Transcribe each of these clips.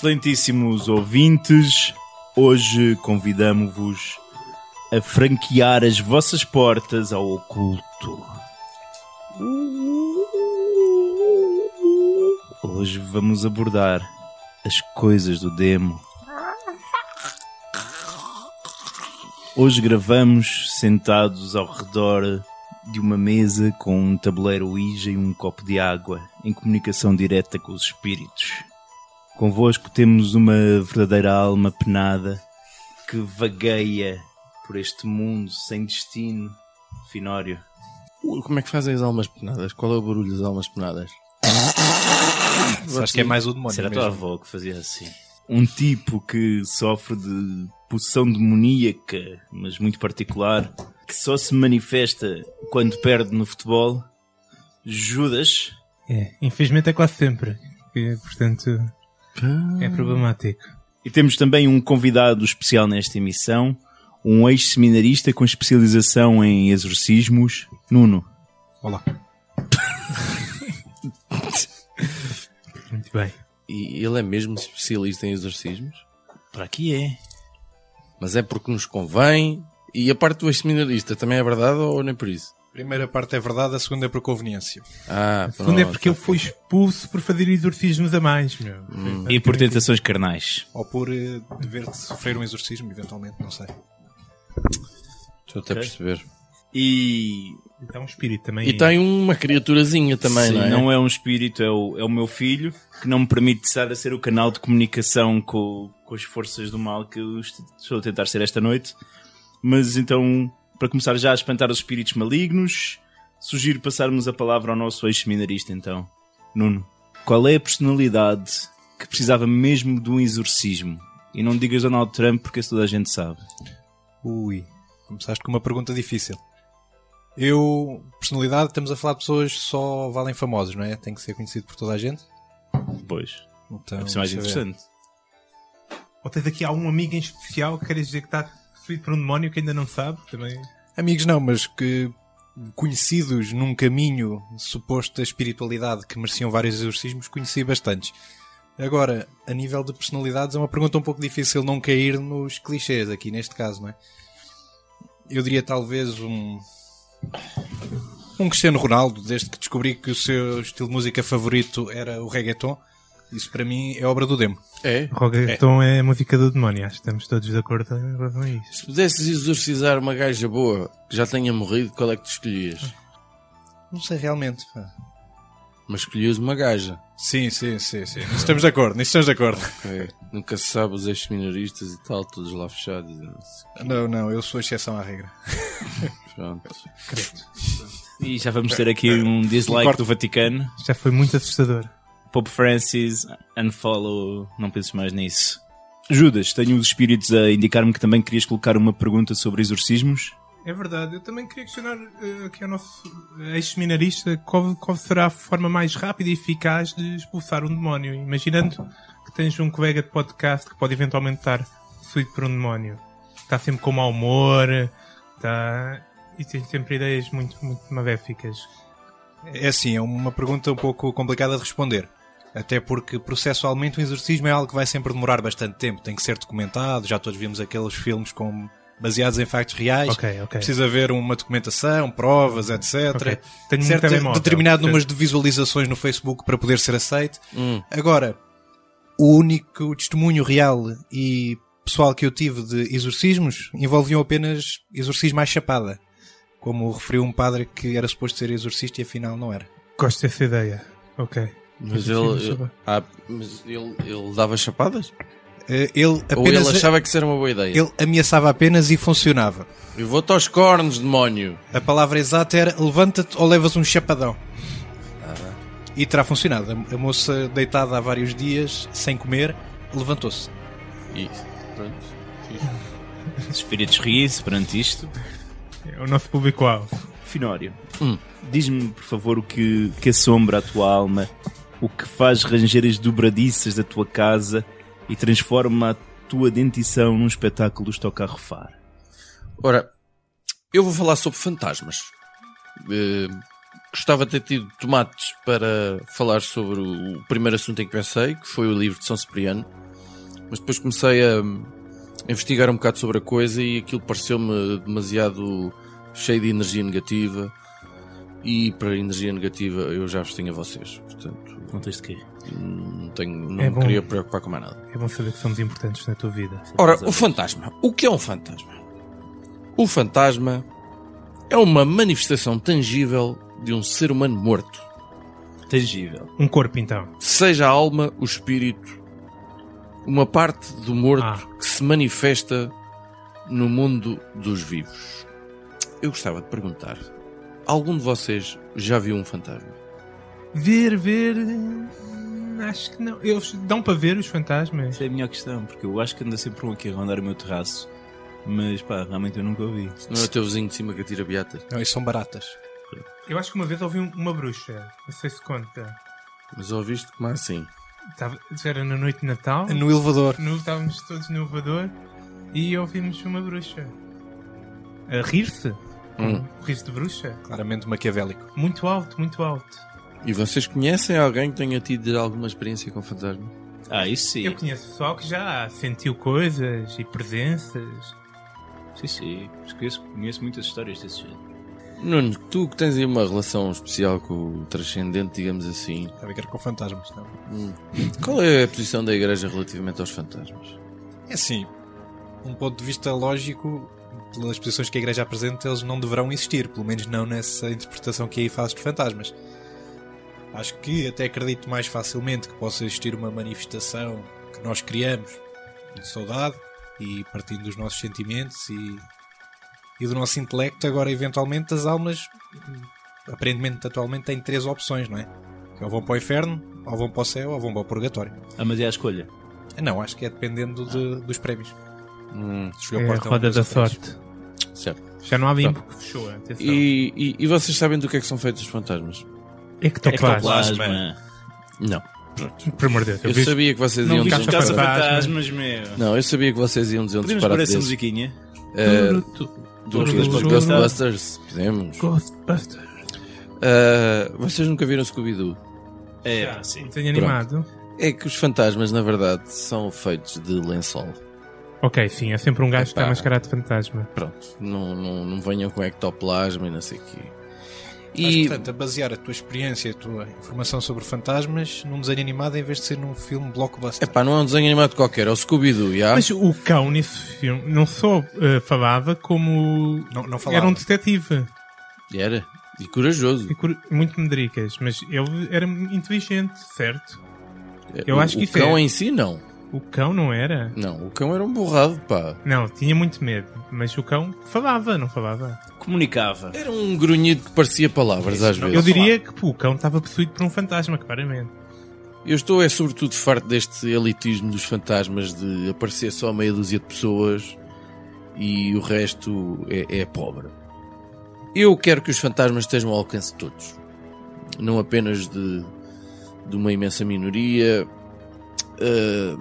Excelentíssimos ouvintes, hoje convidamos-vos a franquear as vossas portas ao oculto. Hoje vamos abordar as coisas do demo. Hoje gravamos sentados ao redor de uma mesa com um tabuleiro Ouija e um copo de água, em comunicação direta com os espíritos. Convosco temos uma verdadeira alma penada que vagueia por este mundo sem destino. Finório. Como é que fazem as almas penadas? Qual é o barulho das almas penadas? Acho que é mais o demónio. Será a mesmo. tua avó que fazia assim? Um tipo que sofre de possessão demoníaca, mas muito particular, que só se manifesta quando perde no futebol. Judas. É, infelizmente é quase sempre. E, portanto, é problemático. E temos também um convidado especial nesta emissão, um ex-seminarista com especialização em exorcismos, Nuno. Olá. Muito bem. E ele é mesmo especialista em exorcismos? Para aqui é. Mas é porque nos convém? E a parte do ex-seminarista também é verdade ou nem por isso? Primeira parte é verdade, a segunda é por conveniência. Ah, A segunda é porque ele foi expulso por fazer exorcismos a mais, meu. E por tentações carnais. Ou por eh, dever de sofrer um exorcismo, eventualmente, não sei. Estou até a perceber. E Então, um espírito também. E tem uma criaturazinha também, Sim, não é? é um espírito, é o, é o meu filho, que não me permite estar a ser o canal de comunicação com, com as forças do mal que eu est- estou a tentar ser esta noite. Mas então, para começar já a espantar os espíritos malignos, sugiro passarmos a palavra ao nosso ex-seminarista então. Nuno, qual é a personalidade que precisava mesmo de um exorcismo? E não digas Donald Trump porque isso toda a gente sabe. Ui, começaste com uma pergunta difícil. Eu, personalidade, estamos a falar de pessoas que só valem famosos, não é? Tem que ser conhecido por toda a gente. Pois, Então, ser mais eu ver. interessante. Ou tens aqui algum amigo em especial que queres dizer que está possuído por um demónio que ainda não sabe? Também. Amigos não, mas que conhecidos num caminho suposto da espiritualidade que mereciam vários exorcismos, conheci bastantes. Agora, a nível de personalidades, é uma pergunta um pouco difícil não cair nos clichês aqui neste caso, não é? Eu diria talvez um. Um Cristiano Ronaldo, desde que descobri que o seu estilo de música favorito era o reggaeton. Isso para mim é obra do demo. É? Rogaton é. a música do demónio, acho que estamos todos de acordo em relação a isso. Se pudesses exorcizar uma gaja boa que já tenha morrido, qual é que tu escolhias? Não sei realmente. pá. Mas escolhias uma gaja. Sim, sim, sim, sim. Nisso estamos de acordo, nisso estamos de acordo. É. Nunca se sabe os ex-seminaristas e tal, todos lá fechados. não. Não, eu sou a exceção à regra. Pronto. E já vamos ter aqui um dislike do Vaticano. Já foi muito assustador. Pope Francis, unfollow, não penses mais nisso. Judas, tenho os espíritos a indicar-me que também querias colocar uma pergunta sobre exorcismos. É verdade, eu também queria questionar eh, aqui ao nosso ex-seminarista qual, qual será a forma mais rápida e eficaz de expulsar um demónio. Imaginando que tens um colega de podcast que pode eventualmente estar possuído por um demónio. Está sempre com mau humor, está... e tem sempre ideias muito, muito maléficas. É assim, é uma pergunta um pouco complicada de responder. Até porque processualmente o exorcismo é algo que vai sempre demorar bastante tempo. Tem que ser documentado. Já todos vimos aqueles filmes com baseados em factos reais. Ok, ok. Precisa haver uma documentação, provas, etc. Ok. Tenho um Certo, determinado número de visualizações no Facebook para poder ser aceito. Hum. Agora, o único testemunho real e pessoal que eu tive de exorcismos envolviam apenas exorcismo à chapada. Como referiu um padre que era suposto ser exorcista e afinal não era. Gosto dessa ideia. Ok. Mas ele, ele- ah, mas ele, ele dava chapadas? Eh, Ele Ou apenas ele achava que isso era uma boa ideia? ele ameaçava apenas e funcionava. Eu vou-te aos cornos, demónio. A palavra exata era levanta-te ou levas um chapadão. E terá funcionado. A, a moça deitada há vários dias, sem comer, levantou-se. E pronto. Os espíritos riem-se perante isto. É o nosso público-alvo. Finório, Hum. diz-me, por favor, o que, que assombra a tua alma, o que faz ranger as dobradiças da tua casa e transforma a tua dentição num espetáculo do Stocarrofar. Ora, eu vou falar sobre fantasmas. Eh, gostava de ter tido tomates para falar sobre o primeiro assunto em que pensei, que foi o livro de São Cipriano. Mas depois comecei a investigar um bocado sobre a coisa e aquilo pareceu-me demasiado cheio de energia negativa. E para energia negativa eu já vos tenho a vocês. Portanto, Não tens de quê? não, tenho, não É me bom. queria preocupar com mais nada. É bom saber que somos importantes na tua vida. Ora, o fantasma. O que é um fantasma? O fantasma é uma manifestação tangível de um ser humano morto. Tangível. Um corpo, então. Seja a alma, o espírito, uma parte do morto Ah. que se manifesta no mundo dos vivos. Eu gostava de perguntar: algum de vocês já viu um fantasma? Ver, ver. Acho que não. Eles dão para ver os fantasmas. Essa é a minha questão, porque eu acho que anda sempre um aqui a rondar o meu terraço. Mas pá, realmente eu nunca ouvi. Não é o teu vizinho de cima que atira beatas? Não, isso são baratas. Eu acho que uma vez ouvi um- uma bruxa. Não sei se conta. Mas ouviste como é assim? Estava, era na noite de Natal. No elevador. No- estávamos todos no elevador e ouvimos uma bruxa. A rir-se. Hum. Rir-se de bruxa. Claramente maquiavélico. Muito alto, muito alto. E vocês conhecem alguém que tenha tido alguma experiência com fantasma? Ah, isso sim. Eu conheço pessoal que já sentiu coisas e presenças. Sim, sim. Conheço, conheço muitas histórias desse jeito. Nuno, tu que tens aí uma relação especial com o transcendente, digamos assim, Tem a ver com fantasmas. Não? hum, qual é a posição da Igreja relativamente aos fantasmas? É assim, um ponto de vista lógico, pelas posições que a Igreja apresenta, eles não deverão existir, pelo menos não nessa interpretação que aí faz de fantasmas. Acho que até acredito mais facilmente que possa existir uma manifestação que nós criamos de saudade e partindo dos nossos sentimentos e, e do nosso intelecto. Agora, eventualmente, as almas, aparentemente, atualmente, têm três opções, não é? Que ou vão para o inferno, ou vão para o céu, ou vão para o purgatório. Ah, mas é a escolha. Não, acho que é dependendo de- dos prémios. Hum, É a porta roda da sorte. certo. Já não há limpo que fechou, atenção. E, e, e vocês sabem do que é que são feitos os fantasmas? Ectoplasma. Ectoplasma. Não. Por amor de Deus. Eu Eu vi- sabia que vocês Não iam dizer um caça disparate. fantasma. Caça-fantasmas, meu. Não, eu sabia que vocês iam dizer um Podemos pôr disparate essa musiquinha? Tu- do Ghostbusters? Podemos. Ghostbusters. Eh, vocês nunca viram Scooby-Doo? É, sim. desenho animado. É que os fantasmas, na verdade, são feitos de lençol. Ok, sim, é sempre um gajo que está Epá. mascarado de fantasma. Pronto, não, não, não venham com ectoplasma e não sei o quê. Mas, E portanto, a basear a tua experiência, a tua informação sobre fantasmas num desenho animado em vez de ser num filme blockbuster. epá, não é um desenho animado qualquer, é o Scooby-Doo, já? Mas o cão nesse filme não só eh, falava como Não, não falava. era um detetive. Era. E corajoso. E cur- Muito medricas, mas ele era inteligente, certo? Eu O- acho que o cão é- em si, não. O cão não era? Não, o cão era um borrado, pá. Não, tinha muito medo, mas o cão falava, não falava. Comunicava. Era um grunhido que parecia palavras às vezes. Eu diria que pô, o cão estava possuído por um fantasma, claramente. Eu estou é sobretudo farto deste elitismo dos fantasmas de aparecer só meia dúzia de pessoas e o resto é, é pobre. Eu quero que os fantasmas estejam ao alcance de todos. Não apenas de, de uma imensa minoria. Ah,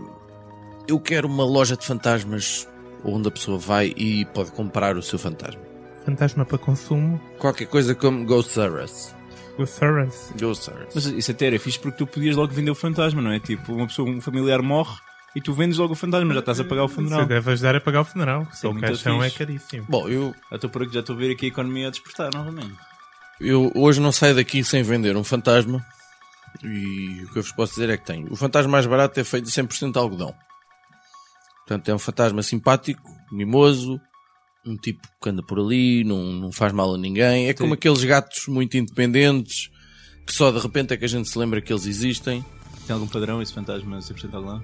eu quero uma loja de fantasmas onde a pessoa vai e pode comprar o seu fantasma. Fantasma para consumo, Qualquer coisa como Ghost Saras. o Thuras. Ghost Saras. Mas isso até era fixe porque tu podias logo vender o fantasma, não é? Tipo, uma pessoa, um familiar morre e tu vendes logo o fantasma, já estás a pagar o funeral. Você deve ajudar a pagar o funeral, só é o caixão é caríssimo. Bom, eu, Já estou por aqui, já estou a ver aqui a economia a despertar novamente. Eu hoje não saio daqui sem vender um fantasma. E o que eu vos posso dizer é que tenho. O fantasma mais barato é feito de 100% de algodão. Portanto, é um fantasma simpático, mimoso, um tipo que anda por ali, não, não faz mal a ninguém. É como aqueles gatos muito independentes que só de repente é que a gente se lembra que eles existem. Tem algum padrão esse fantasma 100% algodão?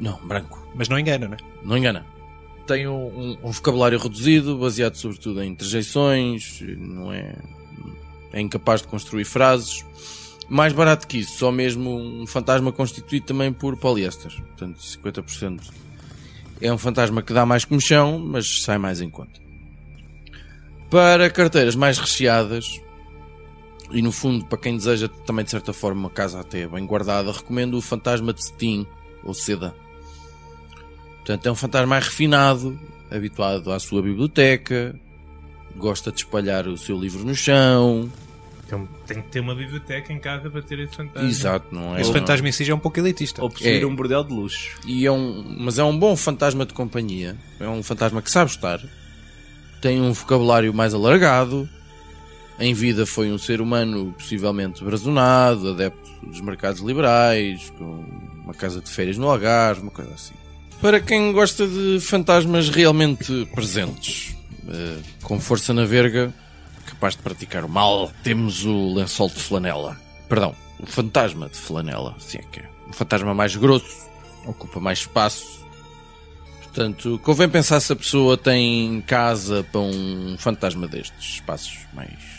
Não, branco. Mas não engana, não é? Não engana. Tem um, um- um vocabulário reduzido, baseado sobretudo em interjeições, não é, é incapaz de construir frases. Mais barato que isso, só mesmo um fantasma constituído também por poliéster, portanto 50%. É um fantasma que dá mais comichão, mas sai mais em conta. Para carteiras mais recheadas, e no fundo, para quem deseja também de certa forma uma casa até bem guardada, recomendo o Fantasma de Cetim ou Seda. Portanto, é um fantasma mais refinado, habituado à sua biblioteca, gosta de espalhar o seu livro no chão. Então tem que ter uma biblioteca em casa para ter esse fantasma. Exato, não é? Esse fantasma em si já é um pouco elitista. Ou possuir É. um bordel de luxo. E é um, mas é um bom fantasma de companhia. É um fantasma que sabe estar. Tem um vocabulário mais alargado. Em vida foi um ser humano possivelmente brazonado, adepto dos mercados liberais, com uma casa de férias no Algarve, uma coisa assim. Para quem gosta de fantasmas realmente presentes, eh, com força na verga, capaz de praticar o mal, temos o lençol de flanela. Perdão, o fantasma de flanela, assim é que é. Um fantasma mais grosso, ocupa mais espaço. Portanto, convém pensar se a pessoa tem casa para um fantasma destes espaços mais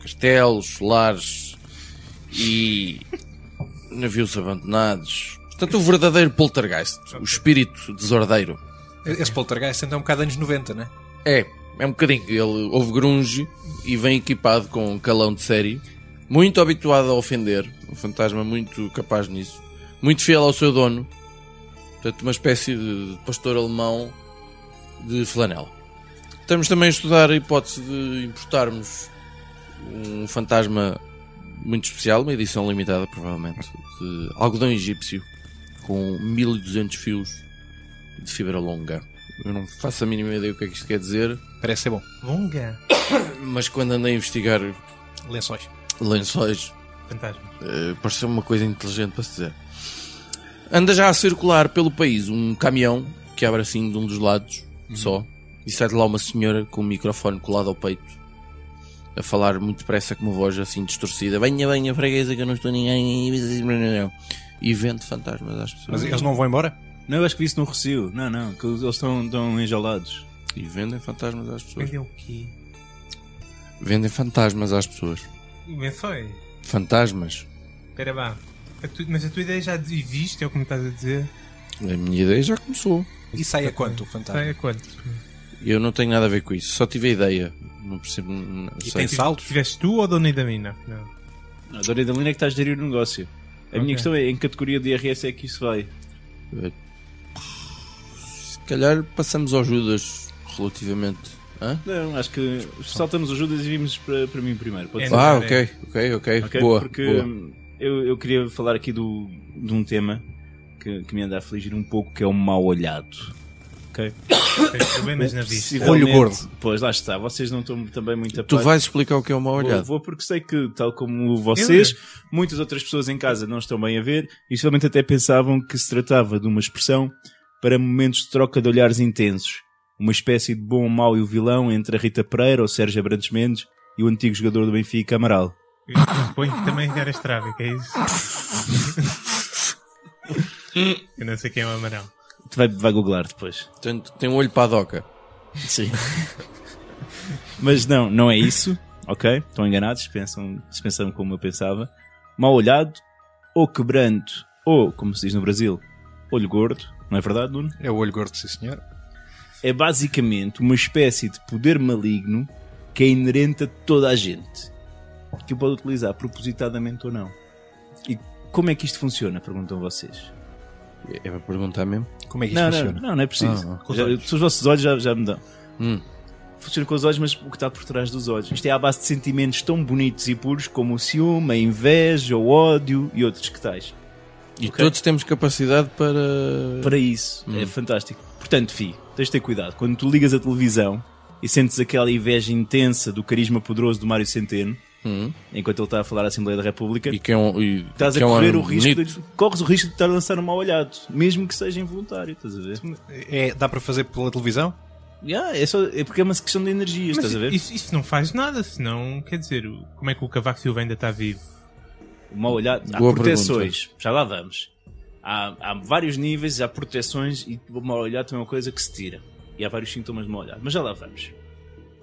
castelos, lares e navios abandonados. Portanto, o verdadeiro poltergeist, o espírito desordeiro. Esse poltergeist então é um bocado anos 90, né? É, é um bocadinho. Ele ouve grunge e vem equipado com um calão de série. Muito habituado a ofender. Um fantasma muito capaz nisso. Muito fiel ao seu dono. Portanto, uma espécie de pastor alemão de flanela. Estamos também a estudar a hipótese de importarmos um fantasma muito especial, uma edição limitada, provavelmente, de algodão egípcio com 1200 fios de fibra longa. Eu não faço a mínima ideia o que é que isto quer dizer, Parece ser bom. Longa. mas quando andei a investigar Lençóis. lençóis, Fantasma. eh, pareceu uma coisa inteligente para se dizer. Anda já a circular pelo país um caminhão que abre assim de um dos lados só e sai de lá uma senhora com o microfone colado ao peito a falar muito depressa com uma voz assim distorcida: Venha, venha, freguesa, que eu não estou ninguém. E vende fantasmas às pessoas. Mas eles não vão embora? Não, eu acho que vi isso no Recio. Não, não, que eles estão, estão enjaulados. E vendem fantasmas às pessoas. Vendeu o quê? Vendem fantasmas às pessoas. Lençóis. Fantasmas. Espera lá. A tu- Mas a tua ideia já existe, é o que me estás a dizer? A minha ideia já começou. E sai a quanto o fantasma? Sai a quanto? Eu não tenho nada a ver com isso. Só tive a ideia. Não percebo. Não E sei. tem saltos? Tiveste tu ou a dona Idamina? Não. A Dona Idalina é que está a gerir o negócio. A minha Ok. questão é em que categoria de IRS é que isso vai? Se calhar passamos ao Judas relativamente. Hã? Não, acho que saltamos as ajudas e vimos para, para mim primeiro. Pode É, ser? Ah, é. ok, ok, ok. Ok? Boa. Porque boa. Eu, eu queria falar aqui do, de um tema que, que me anda a afligir um pouco, que é o mal olhado. Ok? Problemas na vista. Olho gordo. Pois, lá está. Vocês não estão também muito a Tu par. vais explicar o que é uma Vou, olhada. vou porque sei que, tal como vocês, muitas outras pessoas em casa não estão bem a ver e somente até pensavam que se tratava de uma expressão para momentos de troca de olhares intensos. Uma espécie de bom, o mau e o vilão entre a Rita Pereira, ou Sérgio Abrantes Mendes e o antigo jogador do Benfica, Amaral. Eu suponho que também eras tráfico, é isso? Eu não sei quem é o amarelo. Tu vai, vai googlar depois. Portanto, tem um olho para a doca. Sim. Mas não, não é isso, ok? Estão enganados, pensam, se pensam como eu pensava. Mal olhado, ou quebrando, ou, como se diz no Brasil, olho gordo, não é verdade, Nuno? É o olho gordo, sim senhor. É basicamente uma espécie de poder maligno que é inerente a toda a gente. Que o pode utilizar propositadamente ou não. E como é que isto funciona? Perguntam vocês. É para perguntar mesmo? Como é que isto Não, não, funciona? não, não é preciso. Ah, Com os Já- os vossos olhos já, já me dão. Hum. funciona com os olhos, mas o que está por trás dos olhos. Isto é à base de sentimentos tão bonitos e puros como o ciúme, a inveja, o ódio e outros que tais. E Ok. todos temos capacidade para. Para isso, Hum. é fantástico. Portanto, fi, tens de ter cuidado. Quando tu ligas a televisão e sentes aquela inveja intensa do carisma poderoso do Mário Centeno, Hum. enquanto ele está a falar à Assembleia da República, E que é um. E, estás a que é um correr o risco bonito. de, corres o risco de estar a lançar um mal olhado, mesmo que seja involuntário, estás a ver? É, dá para fazer pela televisão? Yeah, é, só, é porque é uma questão de energias, Mas estás a ver? isso, isso não faz nada, senão, quer dizer, como é que o Cavaco Silva ainda está vivo? O mal olhado. Há Boa proteções, já lá vamos. Há, há vários níveis, há proteções e o mal olhado também é uma coisa que se tira. E há vários sintomas de mal olhado. Mas já lá vamos.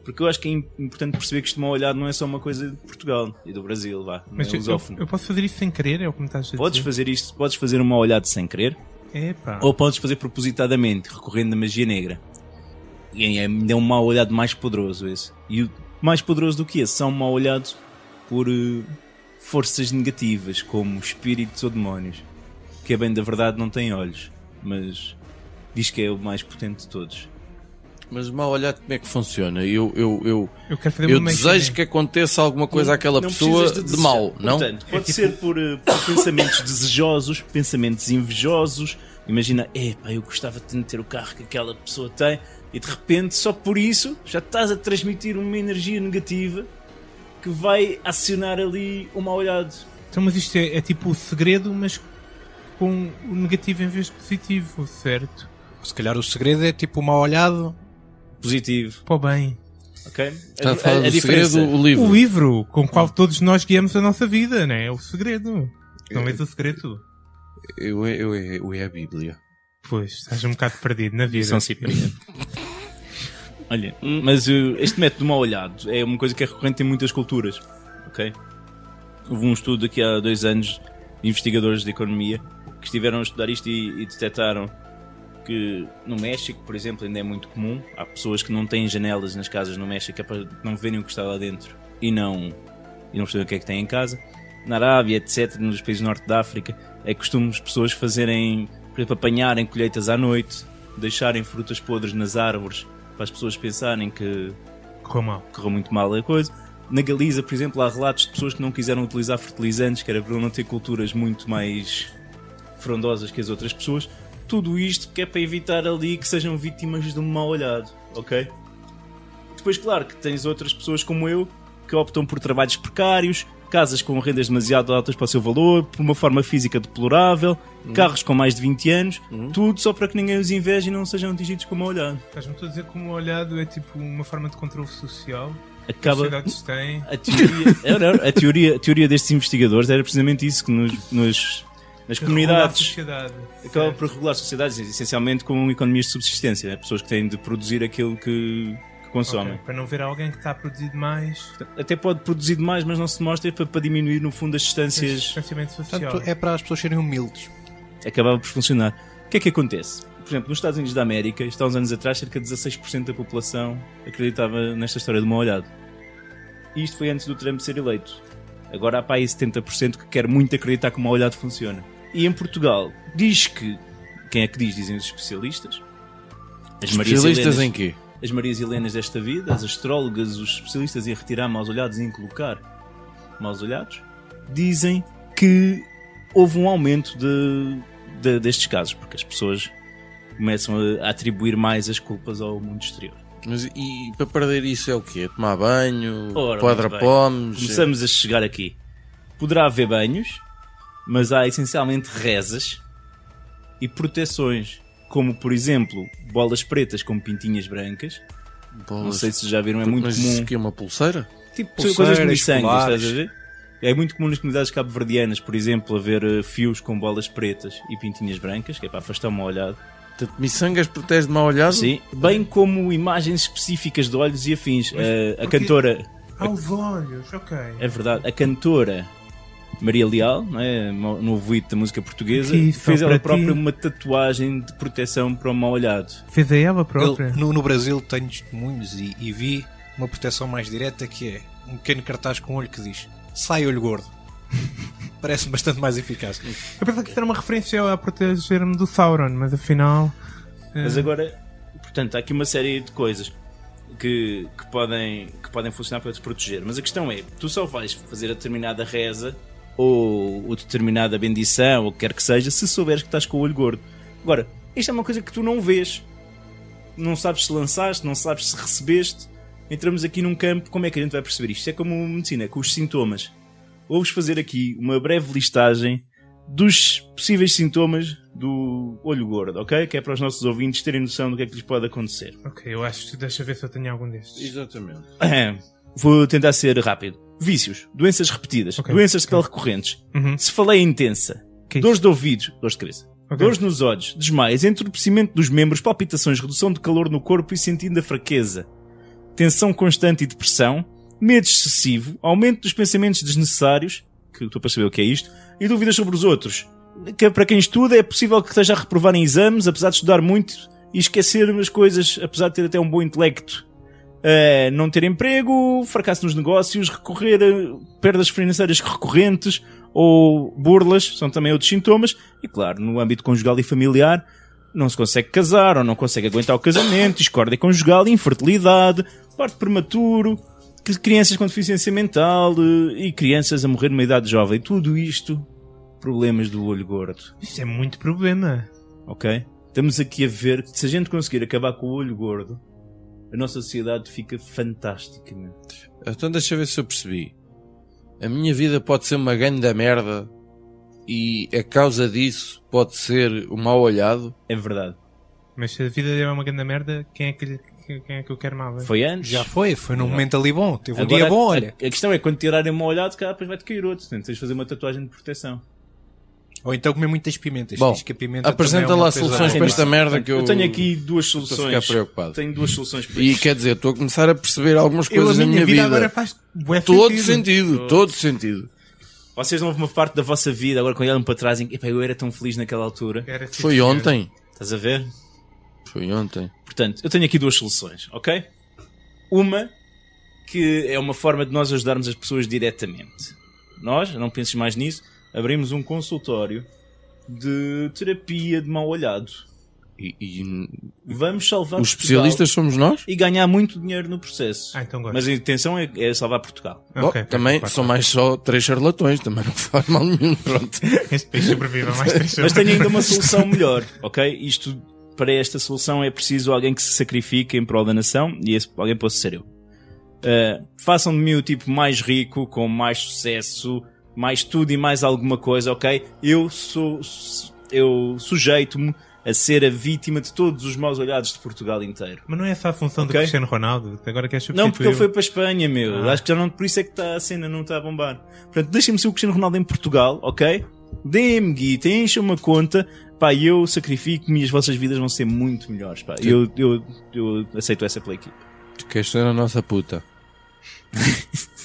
Porque eu acho que é im- importante perceber que isto de mal olhado não é só uma coisa de Portugal e do Brasil, vá. Não Mas é eu, eu, posso fazer isso sem querer, é o que me estás a dizer? Podes fazer isto, podes fazer um mal olhado sem querer, Epá. ou podes fazer propositadamente, recorrendo à magia negra. E é é um mal olhado mais poderoso esse. E o mais poderoso do que esse são mal olhado por eh, forças negativas, como espíritos ou demónios. Que é bem da verdade não tem olhos, mas diz que é o mais potente de todos. Mas o mal olhado como é que funciona? Eu, eu, eu, Eu quero fazer eu desejo que aconteça alguma coisa àquela Não pessoa de, desejar. mal, não? Portanto, pode ser por, eh, por pensamentos desejosos, pensamentos invejosos. Imagina, epá, eu gostava de ter o carro que aquela pessoa tem, e de repente, só por isso, já estás a transmitir uma energia negativa que vai acionar ali o mal olhado. Então, mas isto é, é tipo o segredo, mas com o negativo em vez de positivo, certo? Se calhar o segredo é tipo o mal olhado. Positivo, Pô, bem. ok? Está a falar do segredo, o livro. O livro com o qual todos nós guiamos a nossa vida, né? É o segredo. Não vês o segredo? Eu, eu, eu, eu é a Bíblia. Pois, estás um bocado perdido na vida. São Cipriano. Olha, mas uh, este método mal olhado é uma coisa que é recorrente em muitas culturas, ok? Houve um estudo aqui há dois anos de investigadores de economia que estiveram a estudar isto e, e detectaram que no México, por exemplo, ainda é muito comum. Há pessoas que não têm janelas nas casas no México é para não verem o que está lá dentro e não, e não perceberem o que é que têm em casa. Na Arábia, etc., nos países do norte da África, é costume as pessoas fazerem, por exemplo, apanharem colheitas à noite, deixarem frutas podres nas árvores para as pessoas pensarem que Correu mal. correu muito mal a coisa. Na Galiza, por exemplo, há relatos de pessoas que não quiseram utilizar fertilizantes, que era para não ter culturas muito mais frondosas que as outras pessoas. Tudo isto que é para evitar ali que sejam vítimas de um mal olhado, ok? Depois, claro, que tens outras pessoas como eu que optam por trabalhos precários, casas com rendas demasiado altas para o seu valor, por uma forma física deplorável, carros com mais de 20 anos, tudo só para que ninguém os inveje e não sejam atingidos com o mal olhado. Estás-me a dizer como o olhado é tipo uma forma de controle social que as Acaba, sociedades têm. A teoria, não, não, a teoria, a teoria destes investigadores era precisamente isso, que nos, nos- nas que comunidades sociedade. acaba por regular sociedades, essencialmente com economias de subsistência, né? pessoas que têm de produzir aquilo que, que consomem. Ok, Para não ver alguém que está a produzir mais Até pode produzir demais, mas não se mostra para, para diminuir, no fundo, as distâncias. distanciamento social. Portanto, é para as pessoas serem humildes. Acabava por funcionar. O que é que acontece? Por exemplo, nos Estados Unidos da América, isto há uns anos atrás, cerca de 16% da população acreditava nesta história do mal olhado. E isto foi antes do Trump ser eleito. Agora há para aí 70% que quer muito acreditar que o mal olhado funciona. E em Portugal, diz que. Quem é que diz? Dizem os especialistas. As Marias Especialistas Helenas- em quê? As Marias Helenas desta vida, as astrólogas, os especialistas em retirar maus olhados e em colocar maus olhados, dizem que houve um aumento de, de- destes casos, porque as pessoas começam a, atribuir mais as culpas ao mundo exterior. Mas e para perder isso é o quê? Tomar banho? Ora, quadra pomes? Começamos a chegar aqui. Poderá haver banhos, mas há essencialmente rezas e proteções, como por exemplo bolas pretas com pintinhas brancas. Não Bolas. sei se já viram, é muito Mas comum. isso aqui é uma pulseira? Tipo, Pulseiras, coisas de colares. estás a ver? É muito comum nas comunidades cabo-verdianas, por exemplo, haver eh, fios com bolas pretas e pintinhas brancas, que é para afastar uma olhada. Portanto, miçangas protege de mau olhado? Sim, bem como imagens específicas de olhos e afins. Eh, a porquê? cantora, Aos olhos, ok. é verdade, a cantora Maria Leal, não é? no no ouvido da música portuguesa, só fez ela própria ti. uma tatuagem de proteção para o mal olhado. Fez a ela própria. Eu, no, no Brasil tenho testemunhos e, e vi uma proteção mais direta que é um pequeno cartaz com um olho que diz sai olho gordo. Parece bastante mais eficaz. Eu pensava que isso era uma referência a proteger-me do Sauron, mas afinal. eh, Mas agora, portanto, há aqui uma série de coisas que, que, podem, que podem funcionar para te proteger. Mas a questão é, tu só vais fazer a determinada reza ou, ou determinada bendição, ou o que quer que seja, se souberes que estás com o olho gordo. Agora, isto é uma coisa que tu não vês. Não sabes se lançaste, não sabes se recebeste. Entramos aqui num campo, como é que a gente vai perceber isto? Isto é como medicina, com os sintomas. Vou-vos fazer aqui uma breve listagem dos possíveis sintomas do olho gordo, ok? Que é para os nossos ouvintes terem noção do que é que lhes pode acontecer. Ok, eu acho que deixa ver se eu tenho algum destes. Exatamente. Vou tentar ser rápido. Vícios, doenças repetidas, Ok, doenças de pele recorrentes, Uhum. cefaleia intensa, Que é dores de ouvidos, dores de cabeça, Ok. dores nos olhos, desmaios, entorpecimento dos membros, palpitações, redução de calor no corpo e sentindo a fraqueza, tensão constante e depressão, medo excessivo, aumento dos pensamentos desnecessários, que estou para saber o que é isto, e dúvidas sobre os outros. Que para quem estuda é possível que esteja a reprovar em exames, apesar de estudar muito e esquecer as coisas, apesar de ter até um bom intelecto. Uh, não ter emprego, fracasso nos negócios, recorrer a perdas financeiras recorrentes ou burlas, são também outros sintomas. E claro, no âmbito conjugal e familiar, não se consegue casar ou não consegue aguentar o casamento, discórdia conjugal, infertilidade, parto prematuro, crianças com deficiência mental eh, e crianças a morrer numa idade jovem. Tudo isto, problemas do olho gordo. Isso é muito problema. Ok? Estamos aqui a ver que se a gente conseguir acabar com o olho gordo, a nossa sociedade fica fantástica. Então deixa ver se eu percebi. A minha vida pode ser uma grande merda e a causa disso pode ser o mal olhado. É verdade. Mas se a vida é uma grande merda, quem é que, quem é que eu quero mal? Foi antes. Já foi, foi num momento ali bom. Teve um Agora, dia bom, a- olha. A, questão é quando tirarem uma olhada, cara, depois vai-te cair outro. Portanto, tens de fazer uma tatuagem de proteção. Ou então comer muitas pimentas. Bom, Diz que a pimenta apresenta é lá soluções para esta merda que eu, Eu tenho aqui duas estou a soluções. ficar preocupado. Tenho duas soluções para E isto. quer dizer, estou a começar a perceber algumas Eu, a coisas minha, na minha vida, vida. agora faz Todo sentido. sentido, todo sentido. Vocês não houve uma parte da vossa vida, agora quando olham para trás, e "Epá, eu era tão feliz naquela altura. Era Foi ontem. Estás a ver? Foi ontem. Portanto, eu tenho aqui duas soluções, ok? Uma, que é uma forma de nós ajudarmos as pessoas diretamente. Nós, não penses mais nisso, abrimos um consultório de terapia de mal olhado. E, e Vamos salvar os Portugal especialistas somos nós? e ganhar muito dinheiro no processo. Ah, então gosto. Mas a intenção é, é salvar Portugal. Ok, Bom, ok, também são mais só três charlatões, também não faz mal nenhum. Pronto. Este país sobrevive a mais três Mas tenho ainda uma solução melhor, ok? Isto, para esta solução é preciso alguém que se sacrifique em prol da nação e esse alguém possa ser eu. Uh, façam de mim o tipo mais rico, com mais sucesso, mais tudo e mais alguma coisa, ok? Eu sou, eu sujeito-me a ser a vítima de todos os maus olhados de Portugal inteiro. Mas não é essa a função do Ok. Cristiano Ronaldo? que Agora queres substituir Não, porque ele foi para a Espanha, meu. Ah. Acho que já não, por isso é que está a cena não está a bombar. Portanto, deixem-me ser o Cristiano Ronaldo em Portugal, ok? Deem-me guita, enchem uma conta, pá, e eu sacrifico-me e as vossas vidas vão ser muito melhores, pá. Eu, eu, eu aceito essa pela equipe. Tu queres ser a nossa puta.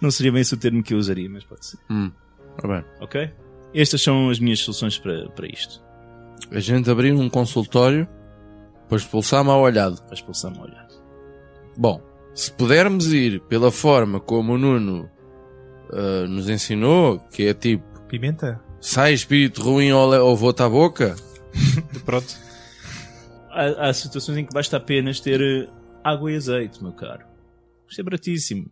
Não seria bem esse o termo que eu usaria, mas pode ser. Hum. Tá bem. Ok? Estas são as minhas soluções para, para isto. A gente abrir um consultório para expulsar mal olhado. Para expulsar uma olhada. Bom, se pudermos ir pela forma como o Nuno ah, nos ensinou, que é tipo, Pimenta? sai espírito ruim ou, ou vou-te à boca, Pronto. Há, há situações em que basta apenas ter eh, água e azeite, meu caro. Isto é baratíssimo.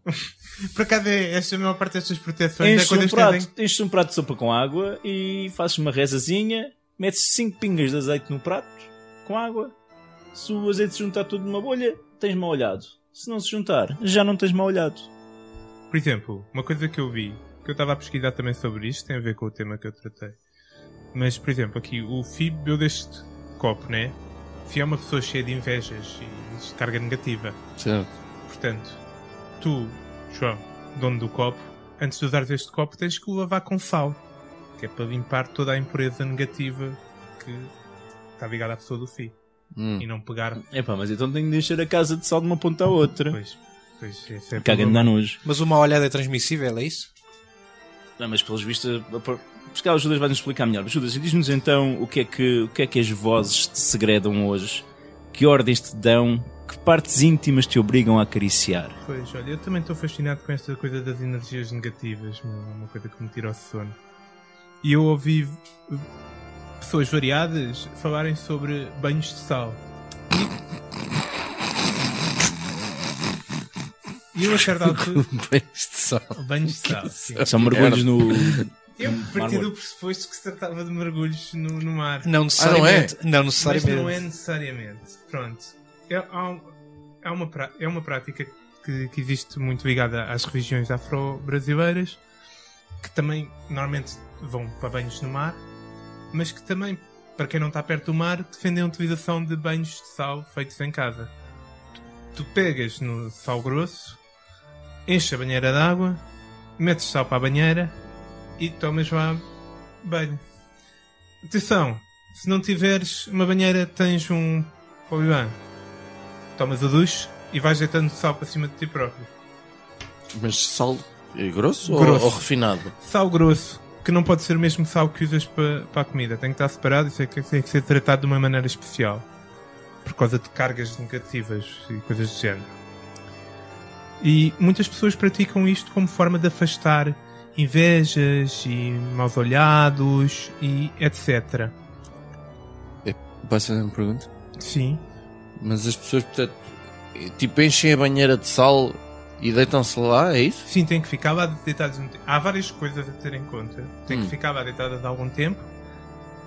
Por acaso, é, esta é a maior parte destas proteções é Enches quando um, prato, enches um prato de sopa com água e fazes uma rezazinha, metes 5 pingas de azeite no prato com água. Se o azeite se juntar tudo numa bolha, tens mal olhado. Se não se juntar, já não tens mal olhado. Por exemplo, uma coisa que eu vi, que eu estava a pesquisar também sobre isto, tem a ver com o tema que eu tratei. Mas, por exemplo, aqui, o Fi bebeu deste copo, né? Fi é uma pessoa cheia de invejas e de carga negativa. certo? Portanto, tu, João, dono do copo, antes de usares este copo, tens que o lavar com sal. Que é para limpar toda a impureza negativa que está ligada à pessoa do Fi. Hum. E não pegar. Epá, mas então tenho de encher a casa de sal de uma ponta à outra. Pois, pois esse é o Caga-me dá nojo. Mas uma olhada é transmissível, é isso? Não, mas pelos vistos, a- a- se calhar o Judas vai nos explicar melhor. Judas, diz-nos então o que, é que, o que é que as vozes te segredam hoje, que ordens te dão, que partes íntimas te obrigam a acariciar. Pois, olha, eu também estou fascinado com esta coisa das energias negativas, é uma coisa que me tira o sono. E eu ouvi pessoas variadas falarem sobre banhos de sal. E eu a certa altura. Bem, isto só. Banhos de sal. sim. São mergulhos no. Eu parti Mármore. do pressuposto que se tratava de mergulhos no, no mar. Não necessariamente. não, Mas necessariamente. não é necessariamente. Pronto. É, há, um- há uma, é uma prática que, que existe muito ligada às religiões afro-brasileiras, que também normalmente vão para banhos no mar, mas que também, para quem não está perto do mar, defendem a utilização de banhos de sal feitos em casa. Tu, tu pegas no sal grosso, enches a banheira de água, metes sal para a banheira e tomas lá banho. Atenção, se não tiveres uma banheira, tens um poliban. Tomas o duche e vais deitando sal para cima de ti próprio. Mas sal é grosso, ou- Grosso. Ou, refinado? Sal grosso, que não pode ser o mesmo sal que usas para, para a comida. Tem que estar separado e tem que, tem que ser tratado de uma maneira especial. por causa de cargas negativas e coisas do género. E muitas pessoas praticam isto como forma de afastar invejas e maus olhados e etc. Posso fazer uma pergunta? Sim. Mas as pessoas, portanto, tipo, enchem a banheira de sal e deitam-se lá, é isso? Sim, tem que ficar lá deitados. Há várias coisas a ter em conta. Tem Hum. que ficar lá deitadas há algum tempo.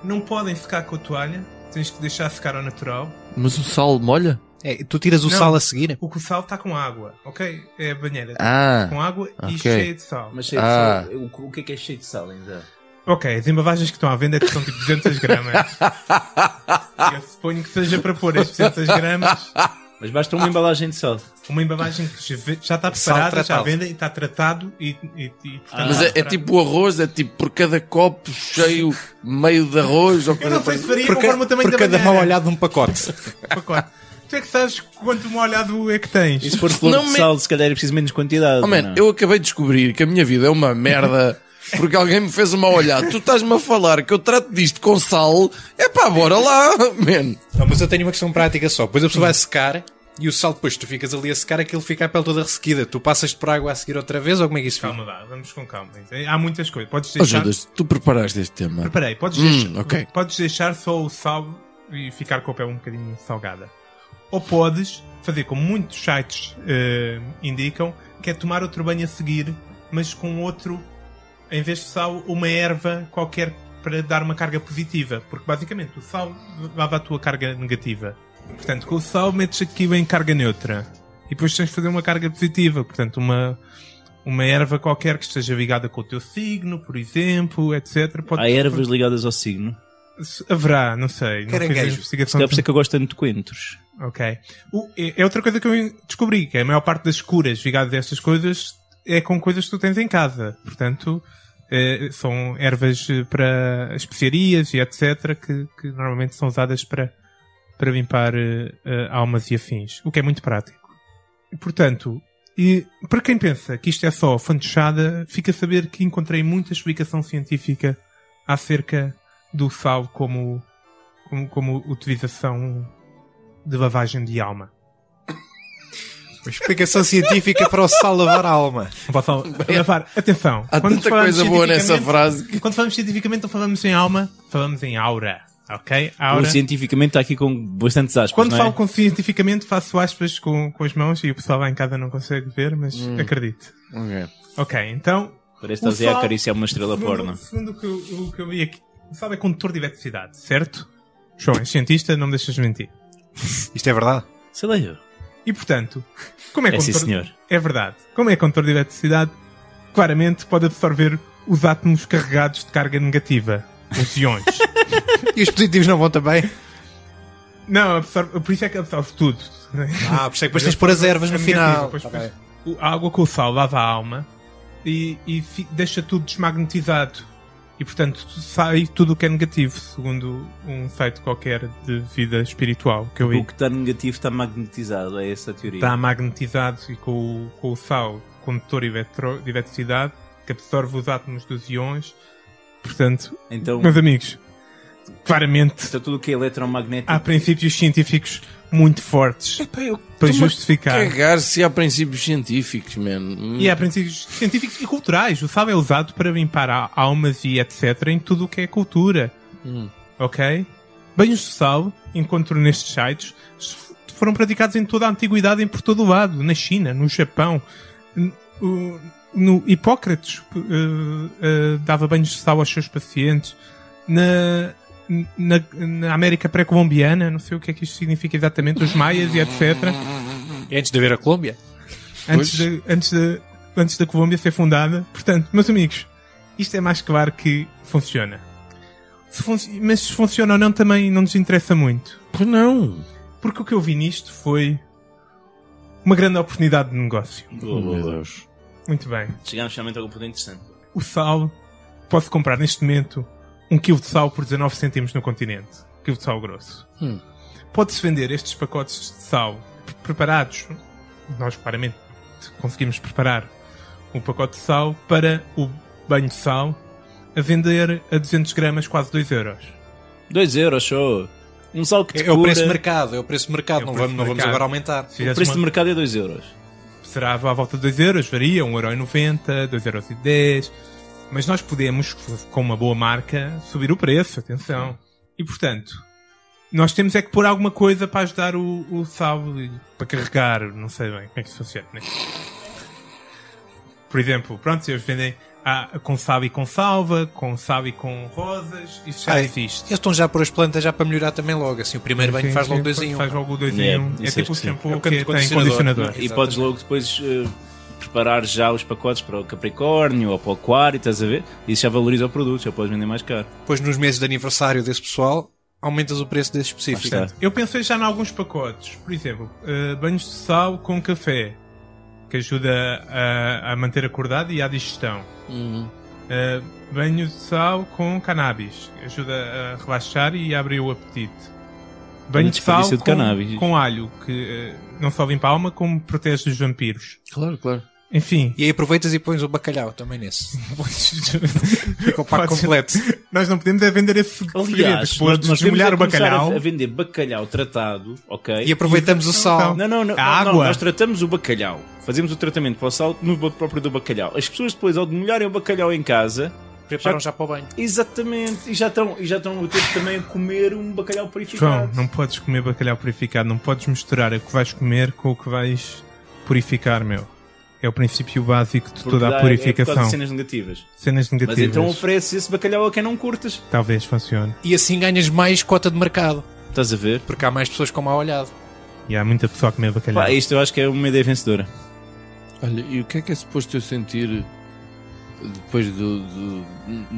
Não podem secar com a toalha. Tens que deixar secar ao natural. Mas o sal molha? É, tu tiras o Não. sal a seguir? O que o sal está com água, ok? É a banheira. Ah, com água e ok. cheia de sal. Mas cheio Ah. de sal. O, o que é que é cheio de sal ainda? Ok, as embalagens que estão à venda são tipo 200 gramas. Eu suponho que seja para pôr as 200 gramas. Mas basta uma embalagem de sal. Uma embalagem que já está preparada, já tratado. venda e está tratado e, e, e portanto, Mas é, é tipo o arroz, é tipo por cada copo cheio, meio de arroz ou Eu coisa não sei se faria Por, conforme o tamanho por da cada mal olhado de um pacote. Pacote. Tu é que sabes quanto molhado é que tens. E se for flor Não de me- sal, se calhar é preciso menos quantidade. Oh, man, não? eu acabei de descobrir que a minha vida é uma merda porque alguém me fez uma olhada. Tu estás-me a falar que eu trato disto com sal. É pá, bora lá, man. Não, mas eu tenho uma questão prática só. Depois a pessoa vai secar e o sal, depois tu ficas ali a secar, aquilo fica a pele toda ressequida. Tu passas por água a seguir outra vez ou como é que isso fica? Calma lá, vamos com calma. Há muitas coisas. Podes Oh, deixar. Judas, tu preparaste este tema. Preparei, podes, Hum, deixar, ok. podes deixar só o sal e ficar com a pele um bocadinho salgada. Ou podes fazer como muitos sites eh, indicam, que é tomar outro banho a seguir, mas com outro, em vez de sal, uma erva qualquer para dar uma carga positiva. Porque basicamente o sal lava a tua carga negativa. Portanto, com o sal metes aqui bem carga neutra. E depois tens de fazer uma carga positiva. Portanto, uma, uma erva qualquer que esteja ligada com o teu signo, por exemplo, etc. Pode- Há ervas ligadas ao signo. Haverá, não sei. Não Caranguejo. Se investigação. calhar por isso é que eu gosto tanto de coentros. Ok. O- é é outra coisa que eu descobri, que a maior parte das curas ligadas a estas coisas é com coisas que tu tens em casa. Portanto, eh, são ervas eh, para especiarias e etc. que, que normalmente são usadas para, para limpar eh, almas e afins. O que é muito prático. E, portanto, e para quem pensa que isto é só fantochada, fica a saber que encontrei muita explicação científica acerca do sal como, como, como utilização de lavagem de alma. Uma explicação científica para o sal lavar a alma. Não posso lavar. Atenção. Há quando tanta coisa boa nessa frase que. Quando falamos cientificamente, não falamos em alma, falamos em aura. Ok? O Aura. cientificamente está aqui com bastantes aspas, Quando não é? falo com cientificamente, faço aspas com, com as mãos e o pessoal lá em casa não consegue ver, mas Hum. acredito. Ok. Ok, então. Parece o que estás a sal- acariciar uma estrela segundo, porno. Segundo o que, eu- o que eu vi aqui, o sal é condutor de eletricidade, certo? João, és cientista, não me deixas mentir. Isto é verdade? Sei lá eu. E portanto, como é, É sim, condutor... senhor. É verdade. Como é condutor de eletricidade, claramente pode absorver os átomos carregados de carga negativa, os íons. E os positivos não vão também? não, absorve... por isso é que absorve tudo. Ah, por isso é que depois tens de pôr as ervas no É final. depois- Tá depois- a água com o sal lava a alma e, e fi- deixa tudo desmagnetizado. E portanto sai tudo o que é negativo, segundo um site qualquer de vida espiritual que eu O vi. que está negativo está magnetizado, é essa a teoria. Está magnetizado e com o, com o sal, condutor de eletricidade, que absorve os átomos dos íons. Portanto, Então, meus amigos, claramente então tudo o que é eletromagnético. há princípios científicos muito fortes Epá, eu para justificar. Cagar se há princípios científicos, man. E há princípios científicos e culturais. O sal é usado para limpar almas e etc. em tudo o que é cultura. Hum. Ok? Banhos de sal, encontro nestes sites, foram praticados em toda a antiguidade, em por todo o lado. Na China, no Japão. N- o- No Hipócrates eh, eh, dava banhos de sal aos seus pacientes. Na, na, na América pré-colombiana, não sei o que é que isto significa exatamente, os maias e etc. E antes de ver a Colômbia? antes, de, antes, de, antes da Colômbia ser fundada. Portanto, meus amigos, isto é mais claro que funciona. Se mas se funciona ou não também não nos interessa muito. Pois não. Porque o que eu vi nisto foi uma grande oportunidade de negócio. Boa, boa. Muito bem. Chegámos finalmente a algum ponto interessante. O sal, posso comprar neste momento um quilo de sal por 19 cêntimos no continente. Um quilo de sal grosso. Hum. Pode-se vender estes pacotes de sal pre- preparados. Nós, claramente, conseguimos preparar um pacote de sal para o banho de sal a vender a 200 gramas quase 2 euros. 2 euros, show. Um sal que te É, é o preço de cura- mercado, é o preço de mercado, É não, preço vamos, de não vamos mercado. agora aumentar. Se O preço uma- de mercado é 2 euros. será à volta de 2 euros, varia, 1,90€, 2,10€. Mas nós podemos, com uma boa marca, subir o preço, atenção. E portanto, nós temos é que pôr alguma coisa para ajudar o, o sal e- para carregar, não sei bem como é que isso funciona, né? Por exemplo, pronto, eles vendem ah, com sal e com salva, com sal e com rosas, isso já Ah, existe. Eles estão já a pôr as plantas já para melhorar também logo. Assim, o primeiro banho Sim, faz logo sim, dois em um. Faz logo dois É, em um. É isso tipo o shampoo É o que tem condicionador. E Exatamente. podes logo depois eh, preparar já os pacotes para o Capricórnio ou para o Aquário, estás a ver? Isso já valoriza o produto, já podes vender mais caro. Depois, nos meses de aniversário desse pessoal, aumentas o preço desse específico. está. Eu pensei já em alguns pacotes. Por exemplo, eh, banhos de sal com café, que ajuda a, a manter acordado e à digestão. Uhum. Eh, banho de sal com cannabis, ajuda a relaxar e a abrir o apetite. Banho de sal de com, cannabis. com alho, que eh, não só limpa a alma, como protege dos vampiros. Claro, claro. Enfim. E aí aproveitas e pões o bacalhau também nesse. Fica o pack Pode- completo. Nós não podemos é vender esse segredo. Aliás, Depois nós, de é o bacalhau. A, a vender bacalhau tratado, ok? E aproveitamos o sal. Não, não, não, A não, água. não, Nós tratamos o bacalhau. Fazemos o tratamento para o sal no bote próprio do bacalhau. As pessoas depois, ao demolharem o bacalhau em casa, Preparam já para o banho. exatamente, e já estão, e já estão a ter também a comer um bacalhau João, purificado. não podes comer bacalhau purificado. Não podes misturar o que vais comer com o que vais purificar, meu. É o princípio básico de Porque toda dá- a É purificação. de cenas negativas. Cenas Mas negativas. então oferece esse bacalhau a quem não curtas. Talvez funcione. E assim ganhas mais cota de mercado. Estás a ver? Porque há mais pessoas com mau olhado. E há muita pessoa a comer bacalhau. Pá, isto eu acho que é uma ideia vencedora. Olha, e o que é que é suposto eu sentir depois, do, do-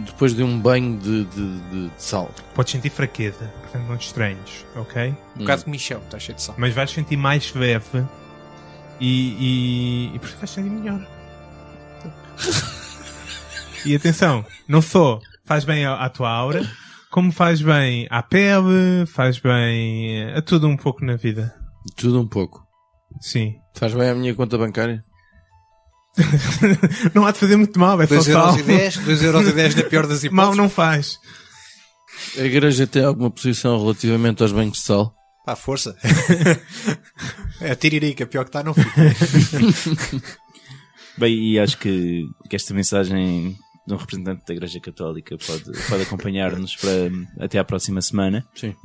depois de um banho de, de- de- de sal? Podes sentir fraqueza, portanto não te estranhos, ok? Um bocado de michão, está cheio de sal. Mas vais sentir mais leve e, e, e por isso vais sentir melhor. e atenção, não só faz bem à, à tua aura, como faz bem à pele, faz bem a tudo um pouco na vida. Tudo um pouco. Sim. Faz bem à minha conta bancária? não há de fazer muito mal, é só sal. 2,10€, 2,10€ na pior das hipóteses. Mal não faz. A igreja tem alguma posição relativamente aos banhos de sal? Pá, força. É a tiririca, pior que está, não fica. Bem, e acho que, que esta mensagem de um representante da Igreja Católica pode, pode acompanhar-nos para até à próxima semana. Sim.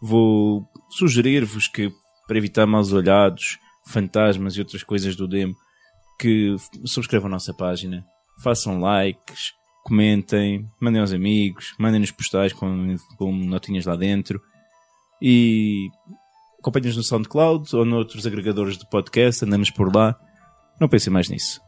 Vou sugerir-vos que, para evitar maus olhados, fantasmas e outras coisas do demo, que subscrevam a nossa página, façam likes, comentem, mandem aos amigos, mandem-nos postais com, com notinhas lá dentro e acompanhem-nos no SoundCloud ou noutros agregadores de podcast, andamos por lá. Não pensem mais nisso.